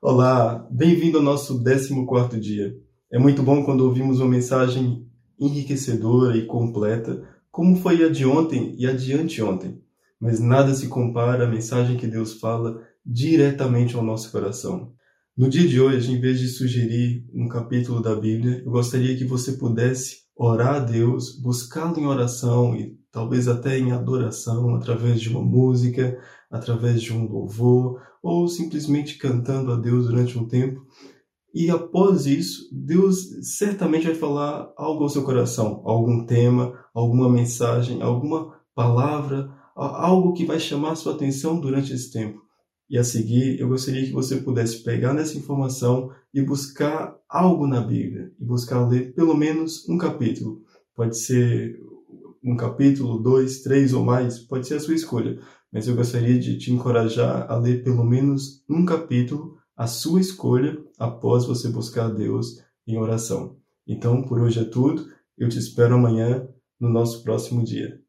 Olá, bem-vindo ao nosso 14 dia. É muito bom quando ouvimos uma mensagem enriquecedora e completa, como foi a de ontem e a de anteontem. Mas nada se compara à mensagem que Deus fala diretamente ao nosso coração. No dia de hoje, em vez de sugerir um capítulo da Bíblia, eu gostaria que você pudesse orar a Deus, buscá-lo em oração e talvez até em adoração, através de uma música, através de um louvor, ou simplesmente cantando a Deus durante um tempo. E após isso, Deus certamente vai falar algo ao seu coração, algum tema, alguma mensagem, alguma palavra, algo que vai chamar sua atenção durante esse tempo. E a seguir, eu gostaria que você pudesse pegar nessa informação e buscar algo na Bíblia, e buscar ler pelo menos um capítulo. Pode ser um capítulo, dois, três ou mais, pode ser a sua escolha. Mas eu gostaria de te encorajar a ler pelo menos um capítulo, a sua escolha, após você buscar a Deus em oração. Então, por hoje é tudo. Eu te espero amanhã no nosso próximo dia.